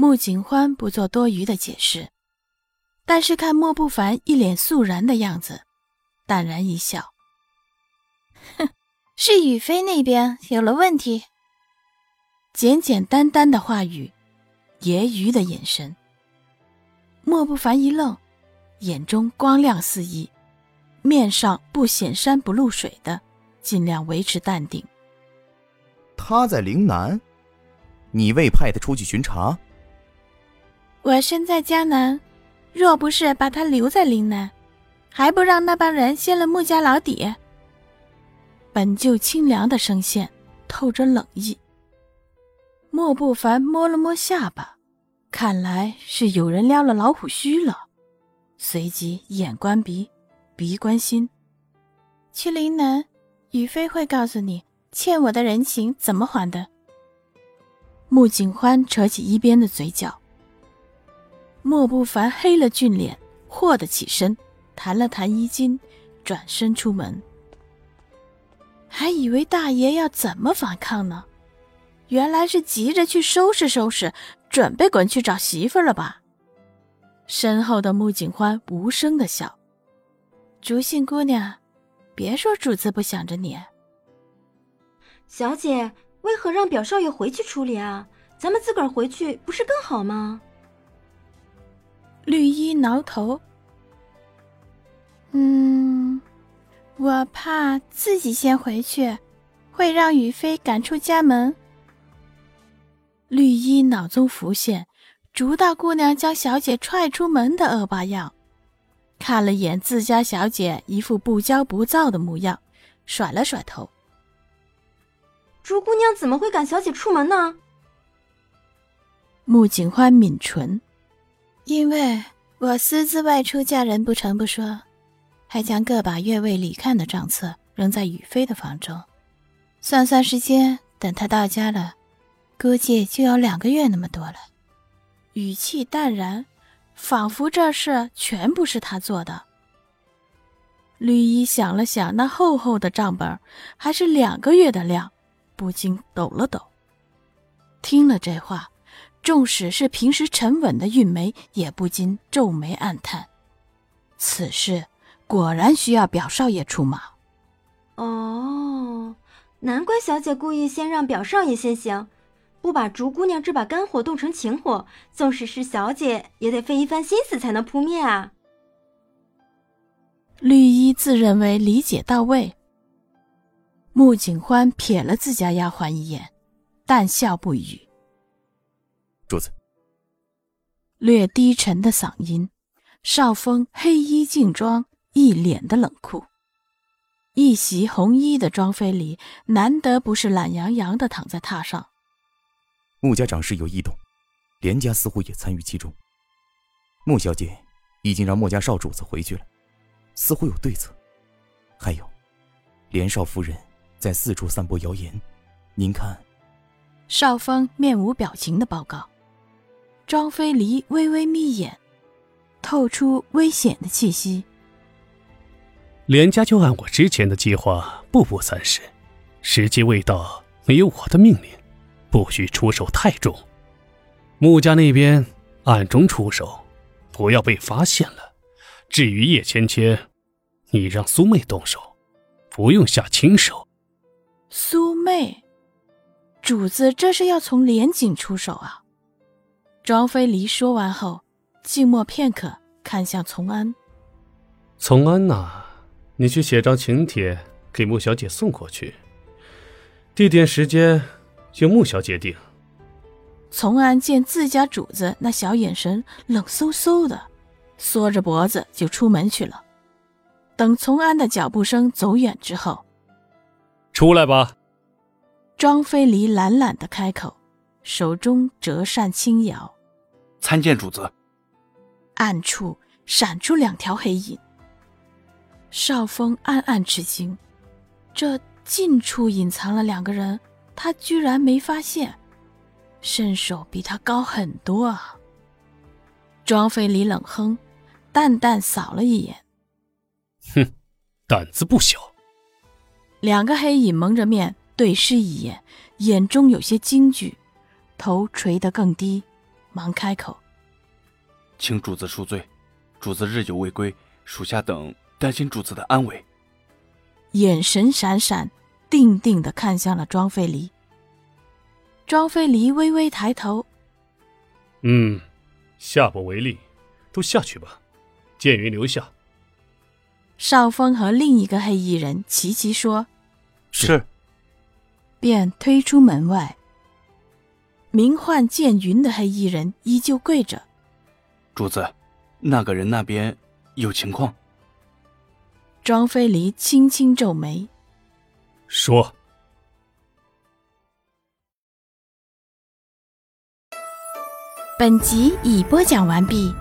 穆景欢不做多余的解释，但是看莫不凡一脸肃然的样子，淡然一笑：“哼，是雨飞那边有了问题。”简简单单的话语，揶揄的眼神。莫不凡一愣，眼中光亮四溢，面上不显山不露水的，尽量维持淡定。他在陵南，你未派他出去巡查？我身在江南，若不是把他留在岭南，还不让那帮人掀了穆家老底。本就清凉的声线透着冷意。莫不凡摸了摸下巴，看来是有人撩了老虎须了。随即眼观鼻，鼻观心。去岭南，雨飞会告诉你欠我的人情怎么还的。穆景欢扯起一边的嘴角。莫不凡黑了俊脸，霍的起身，弹了弹衣襟，转身出门。还以为大爷要怎么反抗呢？原来是急着去收拾收拾，准备滚去找媳妇了吧？身后的穆景欢无声的笑：“竹信姑娘，别说主子不想着你。小姐为何让表少爷回去处理啊？咱们自个儿回去不是更好吗？”绿衣挠头，嗯，我怕自己先回去，会让雨飞赶出家门。绿衣脑中浮现竹大姑娘将小姐踹出门的恶霸样，看了眼自家小姐一副不骄不躁的模样，甩了甩头。竹姑娘怎么会赶小姐出门呢？穆景欢抿唇。因为我私自外出嫁人不成不说，还将个把月未理看的账册扔在雨飞的房中，算算时间，等他到家了，估计就有两个月那么多了。语气淡然，仿佛这事全部是他做的。绿衣想了想那厚厚的账本，还是两个月的量，不禁抖了抖。听了这话。纵使是平时沉稳的韵梅，也不禁皱眉暗叹：此事果然需要表少爷出马。哦，难怪小姐故意先让表少爷先行，不把竹姑娘这把肝火冻成情火，纵使是小姐也得费一番心思才能扑灭啊。绿衣自认为理解到位，穆景欢瞥了自家丫鬟一眼，淡笑不语。主子，略低沉的嗓音，少峰黑衣劲装，一脸的冷酷。一袭红衣的庄妃里，难得不是懒洋洋的躺在榻上。穆家长事有异动，连家似乎也参与其中。穆小姐已经让穆家少主子回去了，似乎有对策。还有，连少夫人在四处散播谣言，您看？少峰面无表情的报告。庄飞离微微眯眼，透出危险的气息。连家就按我之前的计划，步步三十。时机未到，没有我的命令，不许出手太重。穆家那边暗中出手，不要被发现了。至于叶芊芊，你让苏妹动手，不用下轻手。苏妹，主子这是要从连锦出手啊？庄飞离说完后，静默片刻，看向从安。从安呐，你去写张请帖给穆小姐送过去，地点时间由穆小姐定。从安见自家主子那小眼神冷飕飕的，缩着脖子就出门去了。等从安的脚步声走远之后，出来吧。庄飞离懒懒的开口。手中折扇轻摇，参见主子。暗处闪出两条黑影。少峰暗暗吃惊，这近处隐藏了两个人，他居然没发现，身手比他高很多啊！庄飞离冷哼，淡淡扫了一眼，哼，胆子不小。两个黑影蒙着面对视一眼，眼中有些惊惧，头垂得更低，忙开口：“请主子恕罪，主子日久未归，属下等。”担心主子的安危，眼神闪闪，定定的看向了庄飞离。庄飞离微微抬头，嗯，下不为例，都下去吧。剑云留下。少峰和另一个黑衣人齐齐说：“是。”便推出门外。名唤剑云的黑衣人依旧跪着。主子，那个人那边有情况。庄飞离轻轻皱眉，说：“本集已播讲完毕。”